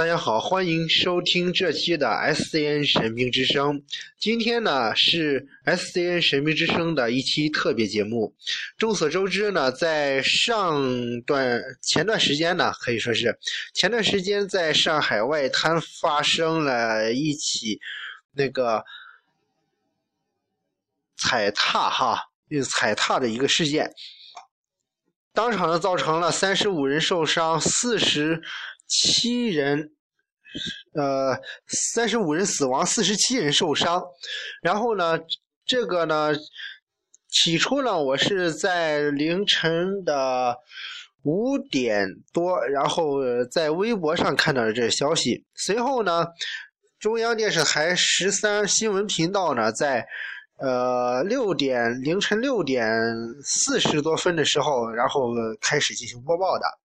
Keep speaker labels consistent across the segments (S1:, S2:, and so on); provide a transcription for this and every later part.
S1: 大家好，欢迎收听这期的 SCN 神兵之声。今天呢是 SCN 神兵之声的一期特别节目。众所周知呢，在上段前段时间呢，可以说是前段时间在上海外滩发生了一起那个踩踏哈，踩踏的一个事件，当场呢造成了三十五人受伤，四十。七人，呃，三十五人死亡，四十七人受伤。然后呢，这个呢，起初呢，我是在凌晨的五点多，然后在微博上看到了这个消息。随后呢，中央电视台十三新闻频道呢，在呃六点凌晨六点四十多分的时候，然后开始进行播报的。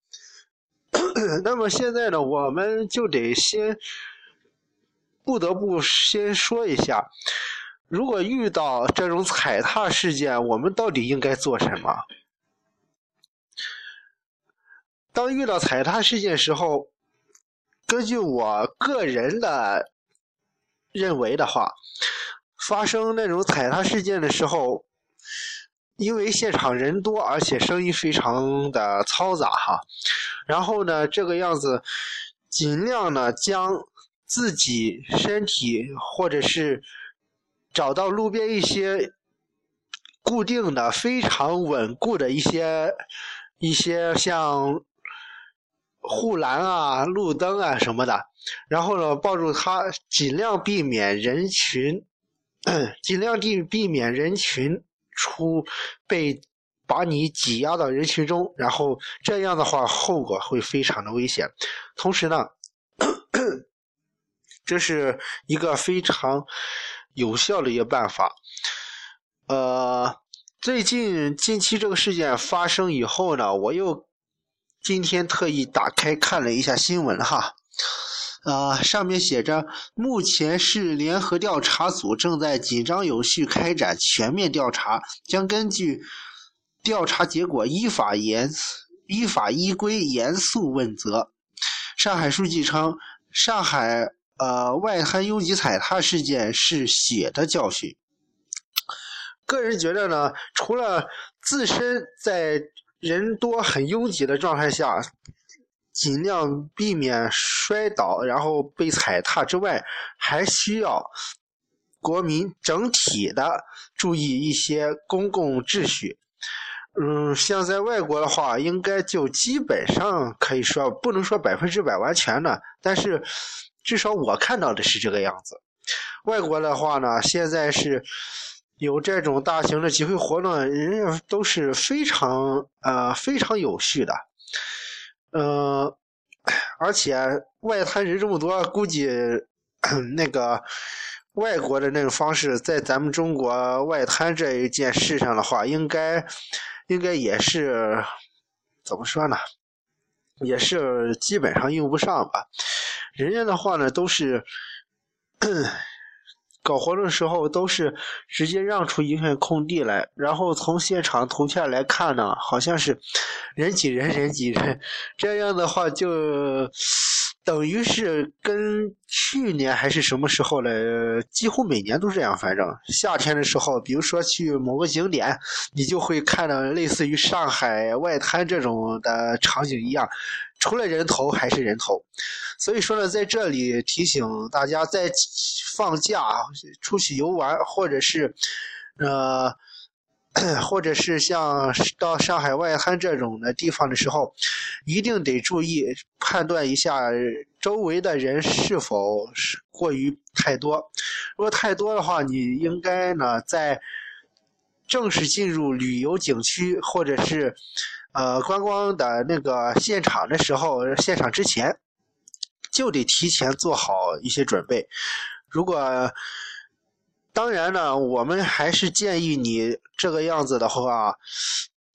S1: 那么现在呢，我们就得先不得不先说一下，如果遇到这种踩踏事件，我们到底应该做什么？当遇到踩踏事件时候，根据我个人的认为的话，发生那种踩踏事件的时候。因为现场人多，而且声音非常的嘈杂哈，然后呢，这个样子，尽量呢将自己身体或者是找到路边一些固定的、非常稳固的一些一些像护栏啊、路灯啊什么的，然后呢抱住它，尽量避免人群，尽量避避免人群。出被把你挤压到人群中，然后这样的话后果会非常的危险。同时呢，这是一个非常有效的一个办法。呃，最近近期这个事件发生以后呢，我又今天特意打开看了一下新闻哈。呃，上面写着，目前市联合调查组正在紧张有序开展全面调查，将根据调查结果依法严依法依规严肃问责。上海书记称，上海呃外滩拥挤踩踏事件是血的教训。个人觉得呢，除了自身在人多很拥挤的状态下。尽量避免摔倒，然后被踩踏之外，还需要国民整体的注意一些公共秩序。嗯，像在外国的话，应该就基本上可以说不能说百分之百完全的，但是至少我看到的是这个样子。外国的话呢，现在是有这种大型的集会活动，人家都是非常呃非常有序的。嗯，而且外滩人这么多，估计 那个外国的那种方式，在咱们中国外滩这一件事上的话，应该应该也是怎么说呢？也是基本上用不上吧。人家的话呢，都是。搞活动的时候都是直接让出一片空地来，然后从现场图片来看呢，好像是人挤人，人挤人，这样的话就等于是跟去年还是什么时候嘞，几乎每年都这样。反正夏天的时候，比如说去某个景点，你就会看到类似于上海外滩这种的场景一样。除了人头还是人头，所以说呢，在这里提醒大家，在放假出去游玩，或者是，呃，或者是像到上海外滩这种的地方的时候，一定得注意判断一下周围的人是否是过于太多。如果太多的话，你应该呢在正式进入旅游景区或者是。呃，观光的那个现场的时候，现场之前就得提前做好一些准备。如果当然呢，我们还是建议你这个样子的话，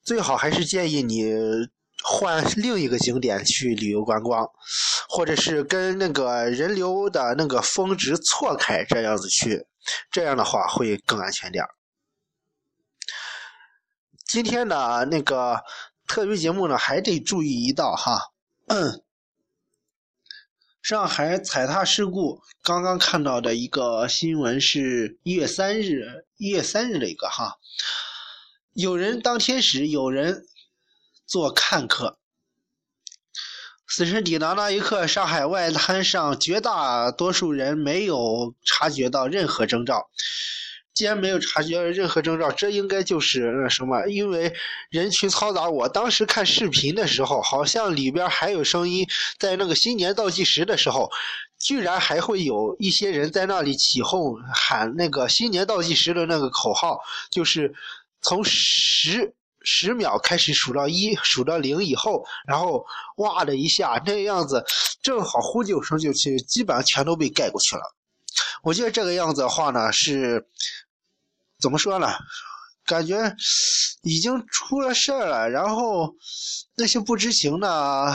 S1: 最好还是建议你换另一个景点去旅游观光，或者是跟那个人流的那个峰值错开，这样子去，这样的话会更安全点今天呢那个。特别节目呢，还得注意一道哈。嗯上海踩踏事故，刚刚看到的一个新闻是一月三日，一月三日的一个哈，有人当天使，有人做看客。死神抵达那一刻，上海外滩上绝大多数人没有察觉到任何征兆。既然没有察觉任何征兆，这应该就是那什么？因为人群嘈杂。我当时看视频的时候，好像里边还有声音。在那个新年倒计时的时候，居然还会有一些人在那里起哄喊那个新年倒计时的那个口号，就是从十十秒开始数到一，数到零以后，然后哇的一下那样子，正好呼救声就去，基本上全都被盖过去了。我觉得这个样子的话呢，是怎么说呢？感觉已经出了事儿了，然后那些不知情的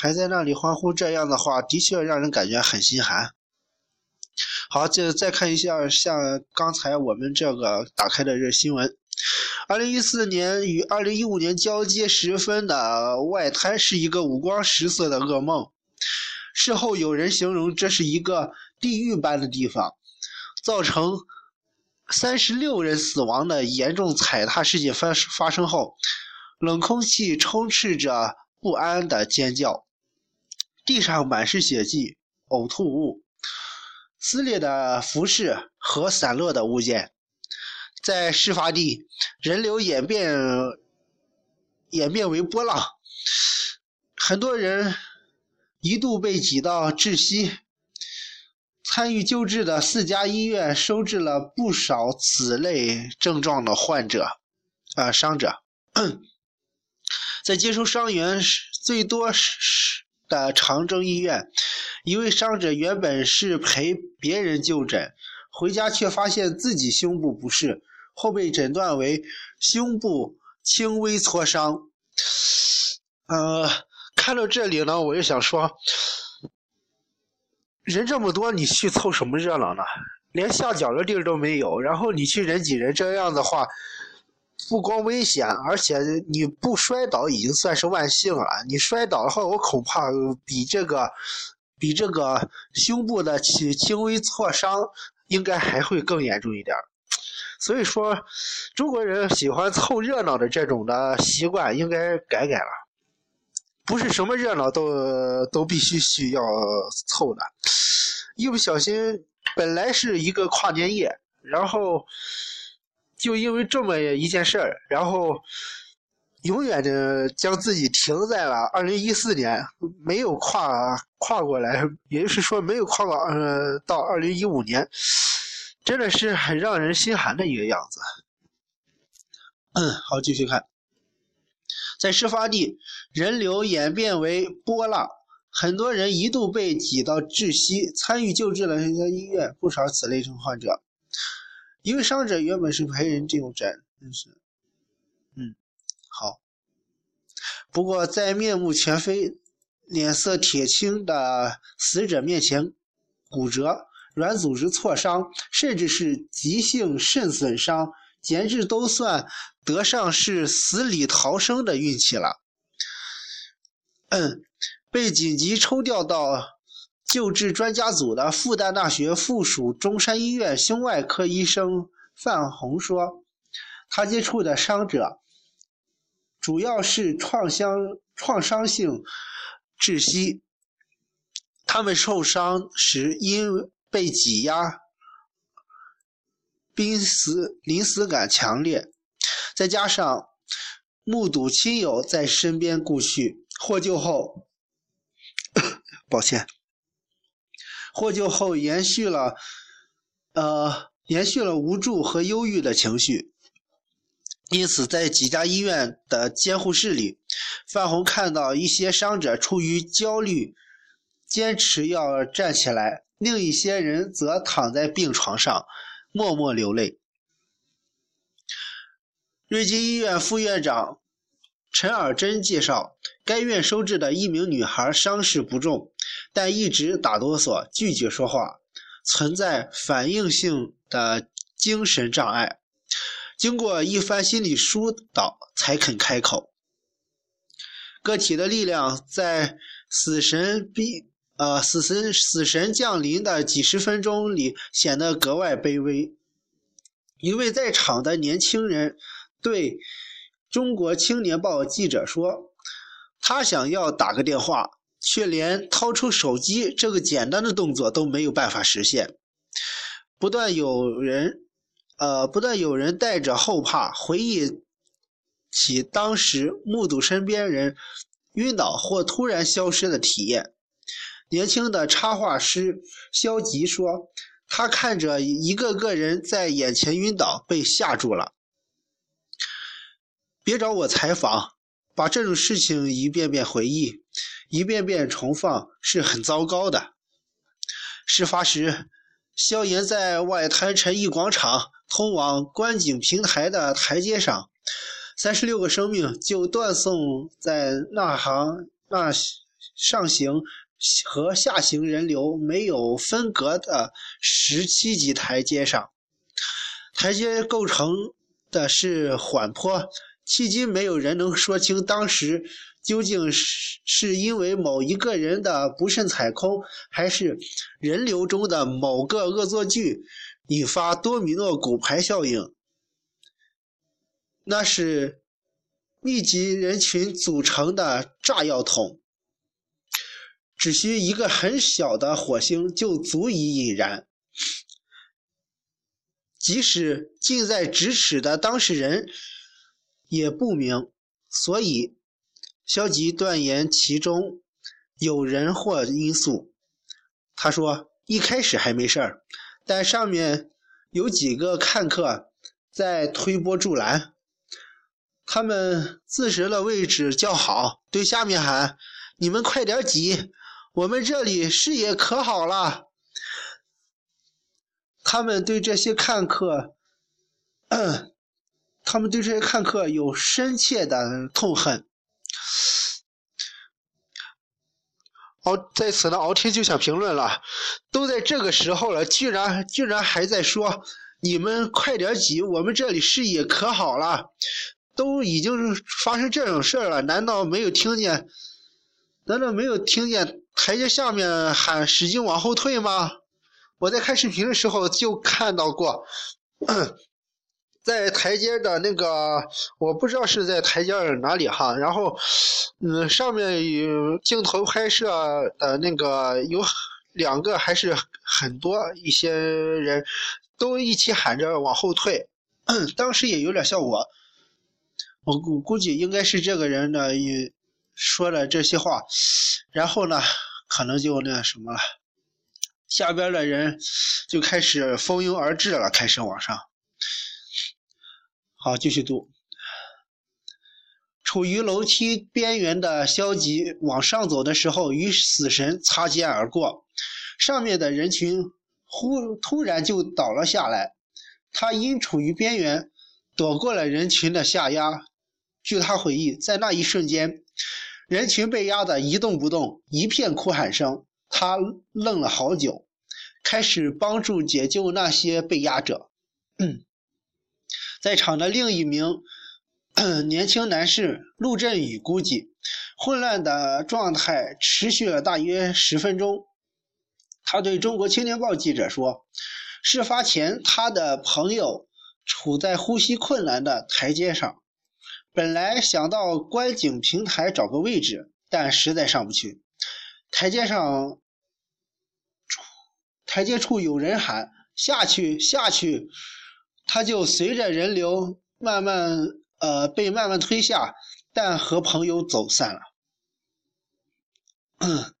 S1: 还在那里欢呼，这样的话的确让人感觉很心寒。好，这再看一下，像刚才我们这个打开的这新闻：，二零一四年与二零一五年交接时分的外滩是一个五光十色的噩梦。事后有人形容这是一个。地狱般的地方，造成三十六人死亡的严重踩踏事件发发生后，冷空气充斥着不安的尖叫，地上满是血迹、呕吐物、撕裂的服饰和散落的物件。在事发地，人流演变演变为波浪，很多人一度被挤到窒息。参与救治的四家医院收治了不少此类症状的患者，啊，伤者。在接收伤员最多的长征医院，一位伤者原本是陪别人就诊，回家却发现自己胸部不适，后被诊断为胸部轻微挫伤。呃，看到这里呢，我就想说。人这么多，你去凑什么热闹呢？连下脚的地儿都没有，然后你去人挤人，这样的话，不光危险，而且你不摔倒已经算是万幸了。你摔倒的话，我恐怕比这个，比这个胸部的轻轻微挫伤应该还会更严重一点。所以说，中国人喜欢凑热闹的这种的习惯应该改改了。不是什么热闹都都必须需要凑的，一不小心，本来是一个跨年夜，然后就因为这么一件事儿，然后永远的将自己停在了二零一四年，没有跨跨过来，也就是说没有跨过呃到二零一五年，真的是很让人心寒的一个样子。嗯，好，继续看。在事发地，人流演变为波浪，很多人一度被挤到窒息。参与救治的这家医院不少此类症患者。一位伤者原本是陪人就诊，真是，嗯，好。不过在面目全非、脸色铁青的死者面前，骨折、软组织挫伤，甚至是急性肾损伤。简直都算得上是死里逃生的运气了。嗯，被紧急抽调到救治专家组的复旦大学附属中山医院胸外科医生范红说，他接触的伤者主要是创伤创伤性窒息，他们受伤时因被挤压。濒死临死感强烈，再加上目睹亲友在身边故去，获救后，抱歉，获救后延续了，呃，延续了无助和忧郁的情绪。因此，在几家医院的监护室里，范红看到一些伤者出于焦虑，坚持要站起来，另一些人则躺在病床上。默默流泪。瑞金医院副院长陈尔珍介绍，该院收治的一名女孩伤势不重，但一直打哆嗦，拒绝说话，存在反应性的精神障碍。经过一番心理疏导，才肯开口。个体的力量在死神逼。呃，死神死神降临的几十分钟里显得格外卑微。一位在场的年轻人对中国青年报记者说：“他想要打个电话，却连掏出手机这个简单的动作都没有办法实现。”不断有人，呃，不断有人带着后怕回忆起当时目睹身边人晕倒或突然消失的体验。年轻的插画师肖吉说：“他看着一个个人在眼前晕倒，被吓住了。”别找我采访，把这种事情一遍遍回忆，一遍遍重放是很糟糕的。事发时，萧炎在外滩陈毅广场通往观景平台的台阶上，三十六个生命就断送在那行那上行。和下行人流没有分隔的十七级台阶上，台阶构成的是缓坡，迄今没有人能说清当时究竟是是因为某一个人的不慎踩空，还是人流中的某个恶作剧引发多米诺骨牌效应。那是密集人群组成的炸药桶。只需一个很小的火星就足以引燃，即使近在咫尺的当事人也不明，所以消极断言其中有人或因素。他说：“一开始还没事儿，但上面有几个看客在推波助澜，他们自识的位置较好，对下面喊：‘你们快点挤！’”我们这里视野可好了，他们对这些看客，他们对这些看客有深切的痛恨。敖在此呢，敖天就想评论了，都在这个时候了，居然居然还在说你们快点挤，我们这里视野可好了，都已经发生这种事了，难道没有听见？难道没有听见？台阶下面喊使劲往后退吗？我在看视频的时候就看到过，在台阶的那个，我不知道是在台阶哪里哈。然后，嗯，上面有镜头拍摄的那个有两个还是很多一些人都一起喊着往后退，当时也有点效果。我估估计应该是这个人的也。说了这些话，然后呢，可能就那什么了，下边的人就开始蜂拥而至了，开始往上。好，继续读。处于楼梯边缘的消极往上走的时候，与死神擦肩而过，上面的人群忽突然就倒了下来，他因处于边缘，躲过了人群的下压。据他回忆，在那一瞬间，人群被压得一动不动，一片哭喊声。他愣了好久，开始帮助解救那些被压者。在场的另一名 年轻男士陆振宇估计，混乱的状态持续了大约十分钟。他对中国青年报记者说：“事发前，他的朋友处在呼吸困难的台阶上。”本来想到观景平台找个位置，但实在上不去。台阶上，台阶处有人喊：“下去，下去！”他就随着人流慢慢，呃，被慢慢推下，但和朋友走散了。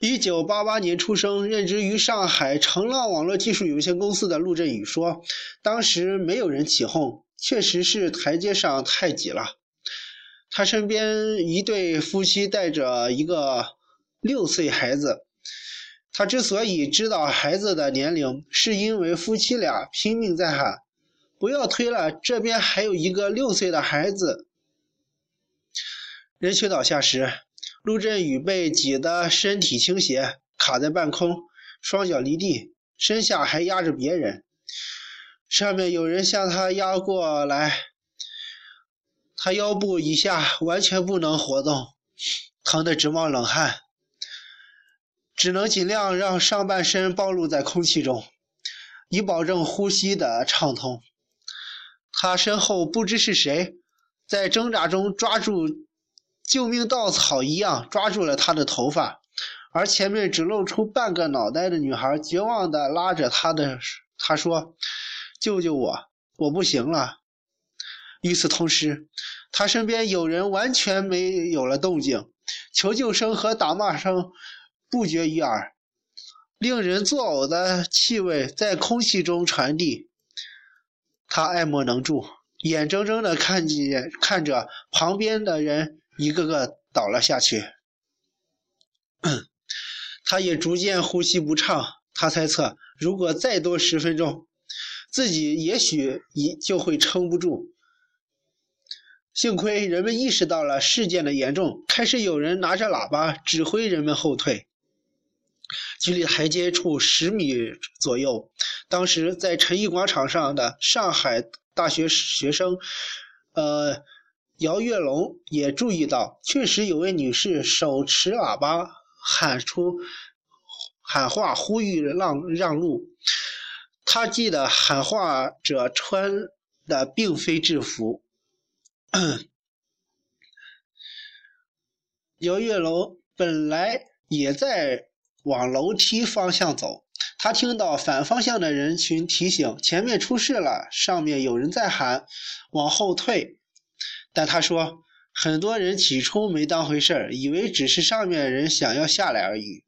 S1: 一九八八年出生，任职于上海成浪网络技术有限公司的陆振宇说：“当时没有人起哄。”确实是台阶上太挤了。他身边一对夫妻带着一个六岁孩子。他之所以知道孩子的年龄，是因为夫妻俩拼命在喊：“不要推了，这边还有一个六岁的孩子。”人群倒下时，陆振宇被挤得身体倾斜，卡在半空，双脚离地，身下还压着别人。上面有人向他压过来，他腰部以下完全不能活动，疼得直冒冷汗。只能尽量让上半身暴露在空气中，以保证呼吸的畅通。他身后不知是谁，在挣扎中抓住救命稻草一样抓住了他的头发，而前面只露出半个脑袋的女孩绝望地拉着他的，他说：“救救我，我不行了。”与此同时，他身边有人完全没有了动静，求救声和打骂声不绝于耳，令人作呕的气味在空气中传递。他爱莫能助，眼睁睁的看见看着旁边的人一个个倒了下去，他也逐渐呼吸不畅。他猜测，如果再多十分钟，自己也许一就会撑不住。幸亏人们意识到了事件的严重，开始有人拿着喇叭指挥人们后退。距离台阶处十米左右，当时在陈毅广场上的上海大学学生，呃，姚月龙也注意到，确实有位女士手持喇叭喊出喊话，呼吁让让路。他记得喊话者穿的并非制服。姚月楼本来也在往楼梯方向走，他听到反方向的人群提醒前面出事了，上面有人在喊往后退。但他说，很多人起初没当回事儿，以为只是上面人想要下来而已。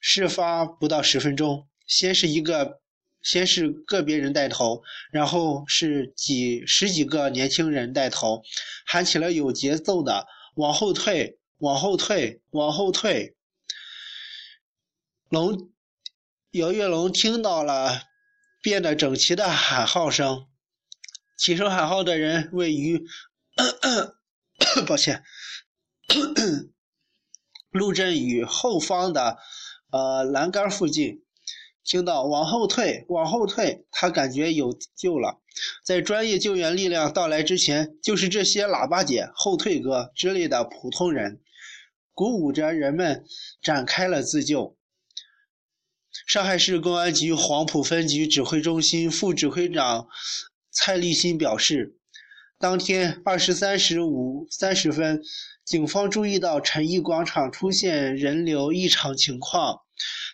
S1: 事发不到十分钟，先是一个。先是个别人带头，然后是几十几个年轻人带头，喊起了有节奏的“往后退，往后退，往后退”。龙姚月龙听到了变得整齐的喊号声，起身喊号的人位于，抱歉，陆振宇后方的呃栏杆附近。听到往后退，往后退，他感觉有救了。在专业救援力量到来之前，就是这些喇叭姐、后退哥之类的普通人，鼓舞着人们展开了自救。上海市公安局黄埔分局指挥中心副指挥长蔡立新表示，当天二十三时五三十分，警方注意到陈毅广场出现人流异常情况。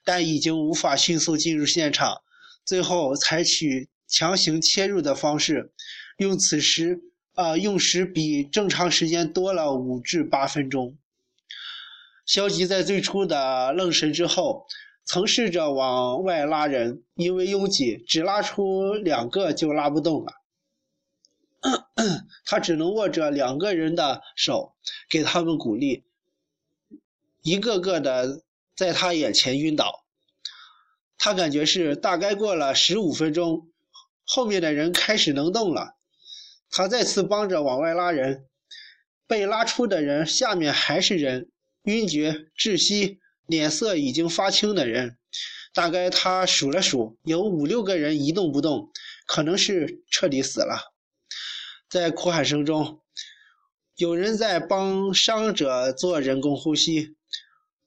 S1: 但已经无法迅速进入现场，最后采取强行切入的方式，用此时啊用时比正常时间多了五至八分钟。消极在最初的愣神之后，曾试着往外拉人，因为拥挤，只拉出两个就拉不动了。他只能握着两个人的手，给他们鼓励，一个个的。在他眼前晕倒，他感觉是大概过了十五分钟，后面的人开始能动了。他再次帮着往外拉人，被拉出的人下面还是人，晕厥、窒息、脸色已经发青的人。大概他数了数，有五六个人一动不动，可能是彻底死了。在哭喊声中，有人在帮伤者做人工呼吸。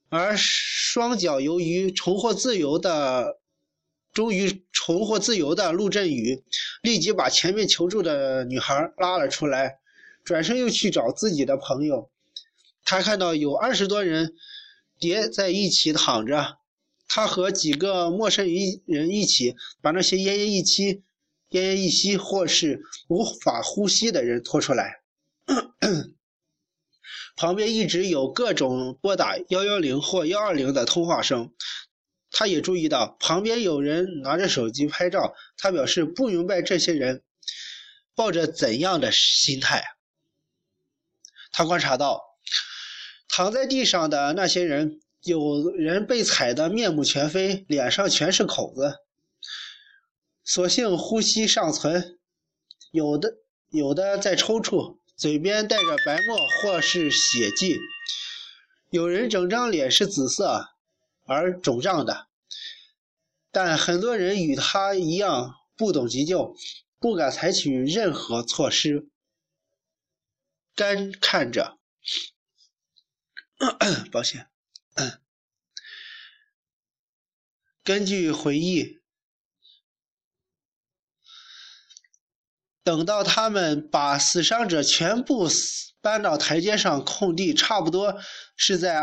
S1: 而双脚由于重获自由的，终于重获自由的陆振宇，立即把前面求助的女孩拉了出来，转身又去找自己的朋友。他看到有二十多人叠在一起躺着，他和几个陌生人一起把那些奄奄一息、奄奄一息或是无法呼吸的人拖出来。旁边一直有各种拨打幺幺零或幺二零的通话声，他也注意到旁边有人拿着手机拍照。他表示不明白这些人抱着怎样的心态。他观察到，躺在地上的那些人，有人被踩得面目全非，脸上全是口子，所幸呼吸尚存；有的有的在抽搐。嘴边带着白沫或是血迹，有人整张脸是紫色而肿胀的，但很多人与他一样不懂急救，不敢采取任何措施，干看着。抱歉。根据回忆，等到他们把死伤者全部搬到台阶上空地，差不多是在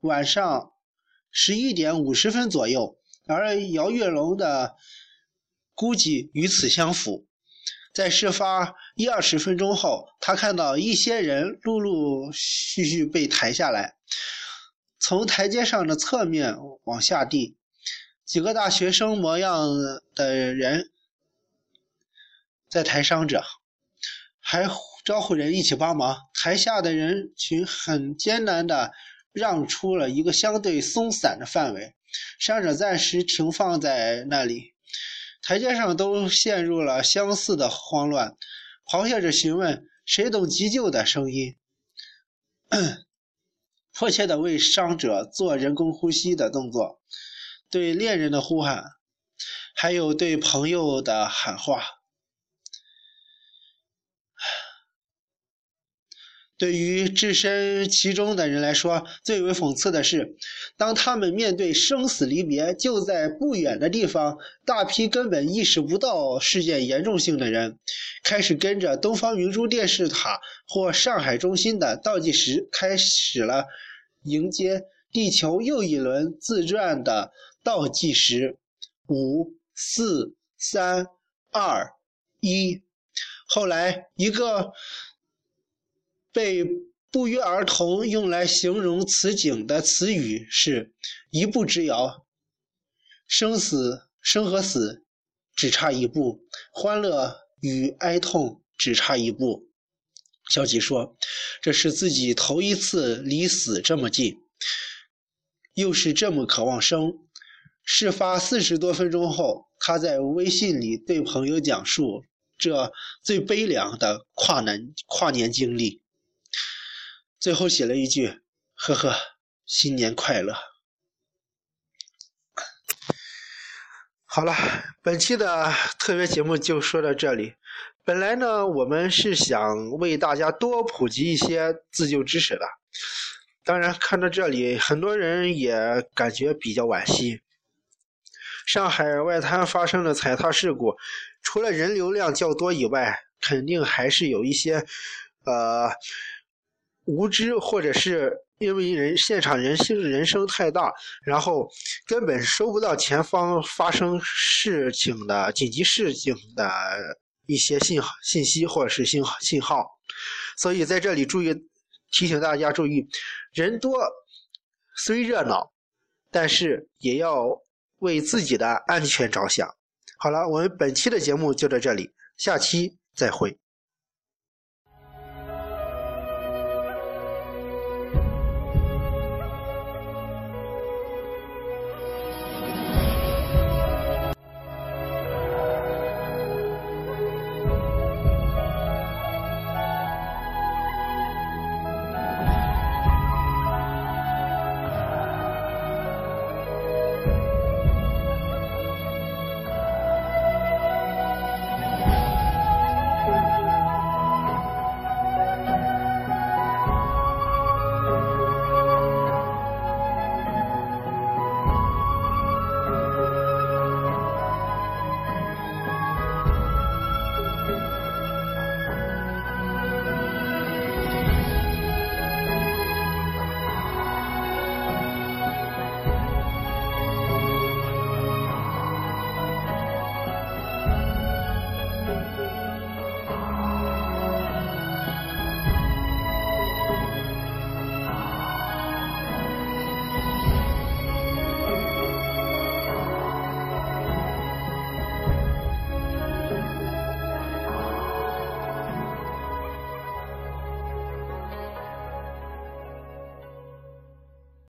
S1: 晚上十一点五十分左右。而姚月龙的估计与此相符。在事发一二十分钟后，他看到一些人陆陆续续被抬下来，从台阶上的侧面往下递。几个大学生模样的人在抬伤者，还招呼人一起帮忙。台下的人群很艰难地让出了一个相对松散的范围，伤者暂时停放在那里。台阶上都陷入了相似的慌乱，咆哮着询问谁懂急救的声音，迫切地为伤者做人工呼吸的动作，对恋人的呼喊，还有对朋友的喊话。对于置身其中的人来说，最为讽刺的是，当他们面对生死离别就在不远的地方，大批根本意识不到事件严重性的人，开始跟着东方明珠电视塔或上海中心的倒计时，开始了迎接地球又一轮自转的倒计时：五、四、三、二、一。后来一个。被不约而同用来形容此景的词语是“一步之遥”，生死生和死只差一步，欢乐与哀痛只差一步。小吉说：“这是自己头一次离死这么近，又是这么渴望生。”事发四十多分钟后，他在微信里对朋友讲述这最悲凉的跨年跨年经历。最后写了一句：“呵呵，新年快乐。”好了，本期的特别节目就说到这里。本来呢，我们是想为大家多普及一些自救知识的。当然，看到这里，很多人也感觉比较惋惜。上海外滩发生的踩踏事故，除了人流量较多以外，肯定还是有一些，呃。无知，或者是因为人现场人性人声太大，然后根本收不到前方发生事情的紧急事情的一些信号信息或者是信号信号，所以在这里注意提醒大家注意，人多虽热闹，但是也要为自己的安全着想。好了，我们本期的节目就到这里，下期再会。